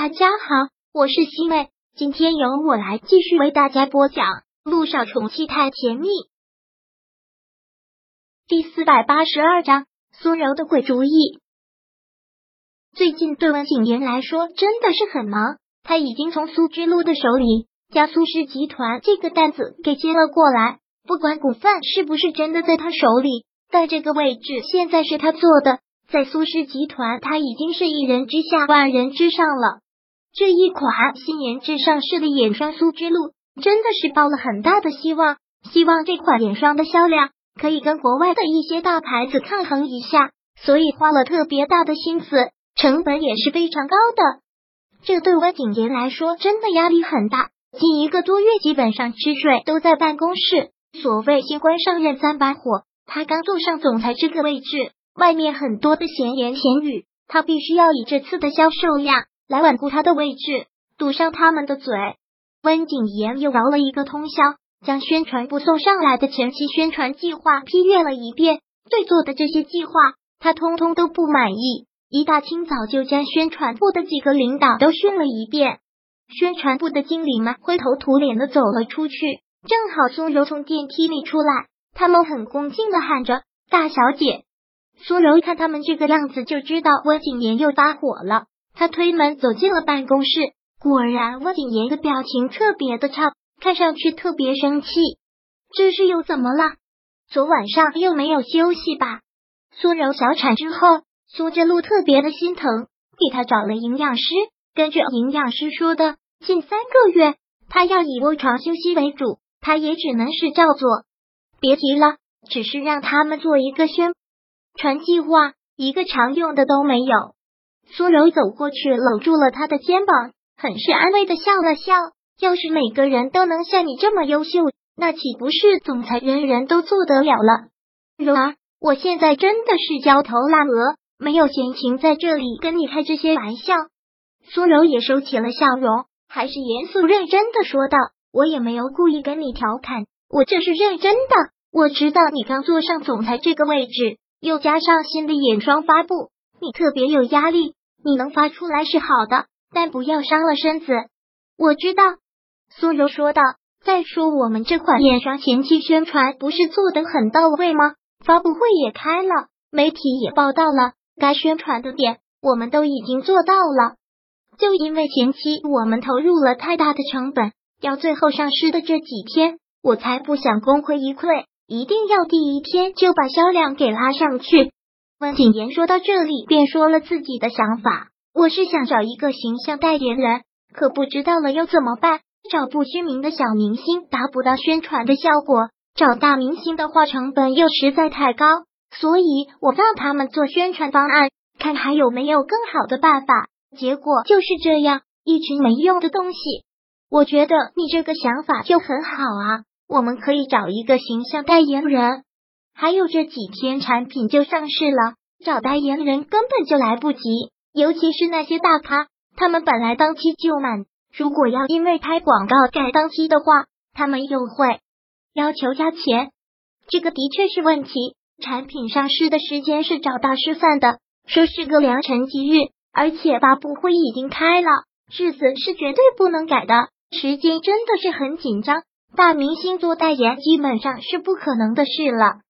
大家好，我是西妹，今天由我来继续为大家播讲《路上宠妻太甜蜜》第四百八十二章苏柔的鬼主意。最近对温景言来说真的是很忙，他已经从苏之路的手里将苏氏集团这个担子给接了过来。不管股份是不是真的在他手里，但这个位置现在是他做的，在苏氏集团，他已经是一人之下，万人之上了。这一款新研制上市的眼霜苏之路真的是抱了很大的希望，希望这款眼霜的销量可以跟国外的一些大牌子抗衡一下，所以花了特别大的心思，成本也是非常高的。这对温景言来说真的压力很大，近一个多月基本上吃睡都在办公室。所谓新官上任三把火，他刚坐上总裁这个位置，外面很多的闲言闲语，他必须要以这次的销售量。来稳固他的位置，堵上他们的嘴。温景言又熬了一个通宵，将宣传部送上来的前期宣传计划批阅了一遍。对做的这些计划，他通通都不满意。一大清早就将宣传部的几个领导都训了一遍。宣传部的经理们灰头土脸的走了出去，正好苏柔从电梯里出来，他们很恭敬的喊着：“大小姐。”苏柔看他们这个样子，就知道温景言又发火了。他推门走进了办公室，果然温景言的表情特别的差，看上去特别生气。这是又怎么了？昨晚上又没有休息吧？苏柔小产之后，苏之路特别的心疼，给他找了营养师。根据营养师说的，近三个月他要以卧床休息为主，他也只能是照做。别提了，只是让他们做一个宣传计划，一个常用的都没有。苏柔走过去，搂住了他的肩膀，很是安慰的笑了笑。要是每个人都能像你这么优秀，那岂不是总裁人人都做得了了？柔儿，我现在真的是焦头烂额，没有闲情在这里跟你开这些玩笑。苏柔也收起了笑容，还是严肃认真的说道：“我也没有故意跟你调侃，我这是认真的。我知道你刚坐上总裁这个位置，又加上新的眼霜发布，你特别有压力。”你能发出来是好的，但不要伤了身子。我知道，苏柔说道。再说，我们这款眼霜前期宣传不是做的很到位吗？发布会也开了，媒体也报道了，该宣传的点我们都已经做到了。就因为前期我们投入了太大的成本，要最后上市的这几天，我才不想功亏一篑，一定要第一天就把销量给拉上去。温景言说到这里，便说了自己的想法。我是想找一个形象代言人，可不知道了又怎么办？找不知名的小明星，达不到宣传的效果；找大明星的话，成本又实在太高。所以我让他们做宣传方案，看还有没有更好的办法。结果就是这样，一群没用的东西。我觉得你这个想法就很好啊，我们可以找一个形象代言人。还有这几天产品就上市了，找代言人根本就来不及。尤其是那些大咖，他们本来档期就满，如果要因为拍广告改档期的话，他们又会要求加钱。这个的确是问题。产品上市的时间是找大师范的，说是个良辰吉日，而且发布会已经开了，日子是绝对不能改的，时间真的是很紧张。大明星做代言基本上是不可能的事了。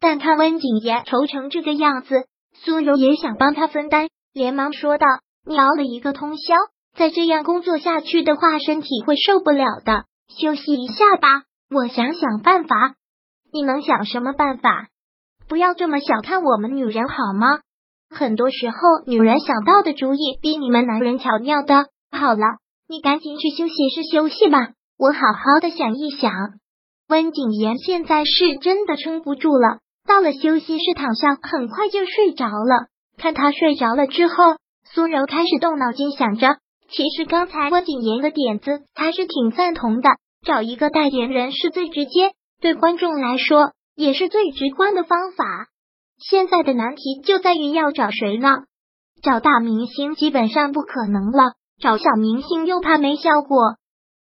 但看温景言愁成这个样子，苏柔也想帮他分担，连忙说道：“你熬了一个通宵，再这样工作下去的话，身体会受不了的。休息一下吧，我想想办法。你能想什么办法？不要这么小看我们女人好吗？很多时候，女人想到的主意比你们男人巧妙的。好了，你赶紧去休息室休息吧，我好好的想一想。”温景言现在是真的撑不住了。到了休息室躺下，很快就睡着了。看他睡着了之后，苏柔开始动脑筋，想着，其实刚才郭景言的点子，他是挺赞同的。找一个代言人是最直接，对观众来说也是最直观的方法。现在的难题就在于要找谁呢？找大明星基本上不可能了，找小明星又怕没效果。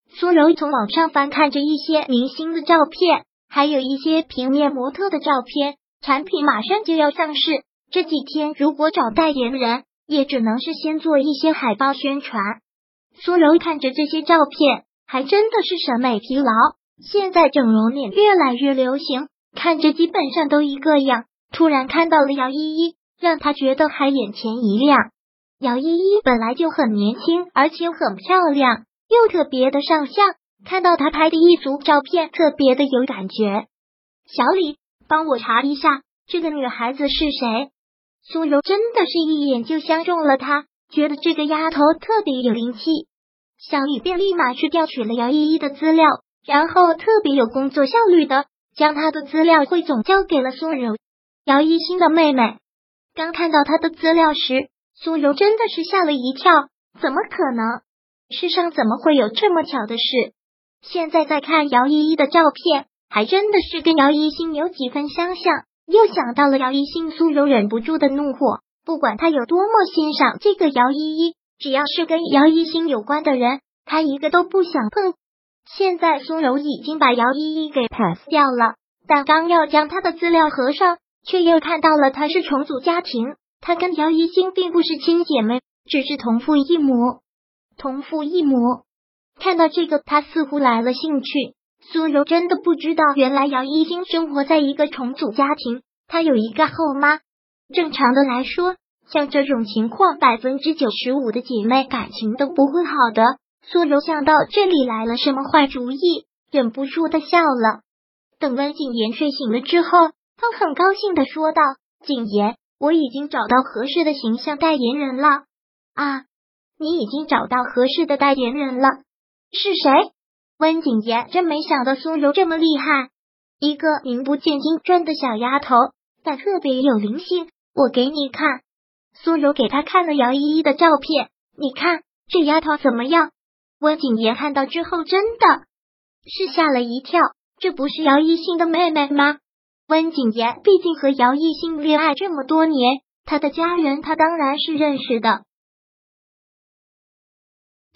苏柔从网上翻看着一些明星的照片。还有一些平面模特的照片，产品马上就要上市。这几天如果找代言人，也只能是先做一些海报宣传，苏柔看着这些照片，还真的是审美疲劳。现在整容脸越来越流行，看着基本上都一个样。突然看到了姚依依，让他觉得还眼前一亮。姚依依本来就很年轻，而且很漂亮，又特别的上相。看到他拍的一组照片，特别的有感觉。小李，帮我查一下这个女孩子是谁。苏柔真的是一眼就相中了她，觉得这个丫头特别有灵气。小李便立马去调取了姚依依的资料。然后特别有工作效率的将她的资料汇总交给了苏柔，姚一新的妹妹。刚看到她的资料时，苏柔真的是吓了一跳，怎么可能？世上怎么会有这么巧的事？现在再看姚依依的照片，还真的是跟姚一新有几分相像。又想到了姚一新，苏柔忍不住的怒火。不管他有多么欣赏这个姚依依，只要是跟姚一新有关的人，他一个都不想碰。现在苏柔已经把姚依依给 pass 掉了，但刚要将她的资料合上，却又看到了她是重组家庭，她跟姚一星并不是亲姐妹，只是同父异母。同父异母，看到这个，他似乎来了兴趣。苏柔真的不知道，原来姚一星生活在一个重组家庭，他有一个后妈。正常的来说，像这种情况，百分之九十五的姐妹感情都不会好的。苏柔想到这里来了什么坏主意，忍不住的笑了。等温景言睡醒了之后，他很高兴的说道：“景言，我已经找到合适的形象代言人了。”啊，你已经找到合适的代言人了？是谁？温景言真没想到苏柔这么厉害，一个名不见经传的小丫头，但特别有灵性。我给你看。苏柔给他看了姚依依的照片，你看这丫头怎么样？温景言看到之后，真的是吓了一跳。这不是姚一星的妹妹吗？温景言毕竟和姚一星恋爱这么多年，他的家人他当然是认识的。